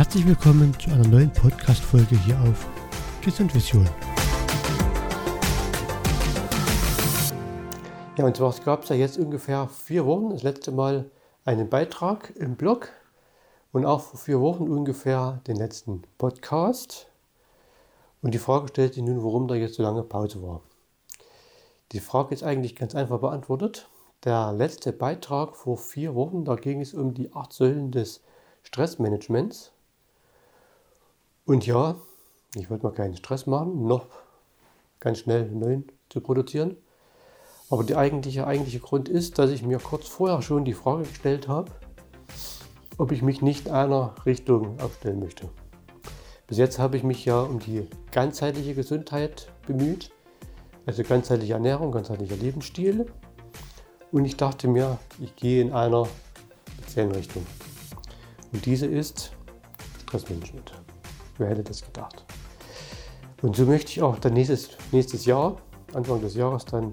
Herzlich willkommen zu einer neuen Podcast-Folge hier auf Gesund Vision. Ja, und zwar gab es ja jetzt ungefähr vier Wochen das letzte Mal einen Beitrag im Blog und auch vor vier Wochen ungefähr den letzten Podcast. Und die Frage stellt sich nun, warum da jetzt so lange Pause war. Die Frage ist eigentlich ganz einfach beantwortet. Der letzte Beitrag vor vier Wochen, da ging es um die acht Säulen des Stressmanagements. Und ja, ich wollte mal keinen Stress machen, noch ganz schnell einen neuen zu produzieren. Aber der eigentliche, eigentliche Grund ist, dass ich mir kurz vorher schon die Frage gestellt habe, ob ich mich nicht einer Richtung aufstellen möchte. Bis jetzt habe ich mich ja um die ganzheitliche Gesundheit bemüht, also ganzheitliche Ernährung, ganzheitlicher Lebensstil. Und ich dachte mir, ich gehe in einer speziellen Richtung. Und diese ist Stressmanagement. Wer hätte das gedacht? Und so möchte ich auch dann nächstes, nächstes Jahr, Anfang des Jahres, dann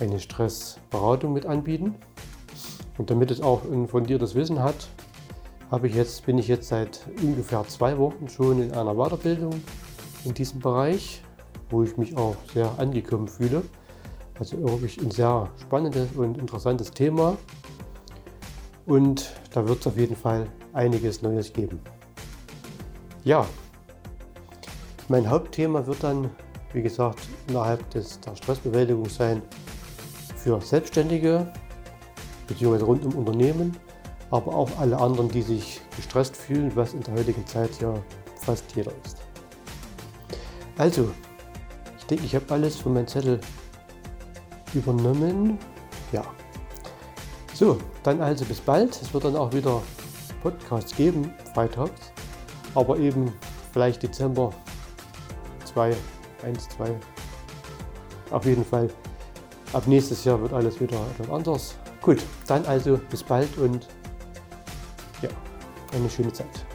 eine Stressberatung mit anbieten. Und damit es auch ein fundiertes Wissen hat, habe ich jetzt, bin ich jetzt seit ungefähr zwei Wochen schon in einer Weiterbildung in diesem Bereich, wo ich mich auch sehr angekommen fühle. Also wirklich ein sehr spannendes und interessantes Thema. Und da wird es auf jeden Fall einiges Neues geben. Ja, mein Hauptthema wird dann, wie gesagt, innerhalb des, der Stressbewältigung sein für Selbstständige bzw. rund um Unternehmen, aber auch alle anderen, die sich gestresst fühlen, was in der heutigen Zeit ja fast jeder ist. Also, ich denke, ich habe alles von meinem Zettel übernommen. Ja. So, dann also bis bald. Es wird dann auch wieder Podcasts geben, freitags. Aber eben vielleicht Dezember 2, 1, 2. Auf jeden Fall. Ab nächstes Jahr wird alles wieder etwas anders. Gut, dann also bis bald und ja, eine schöne Zeit.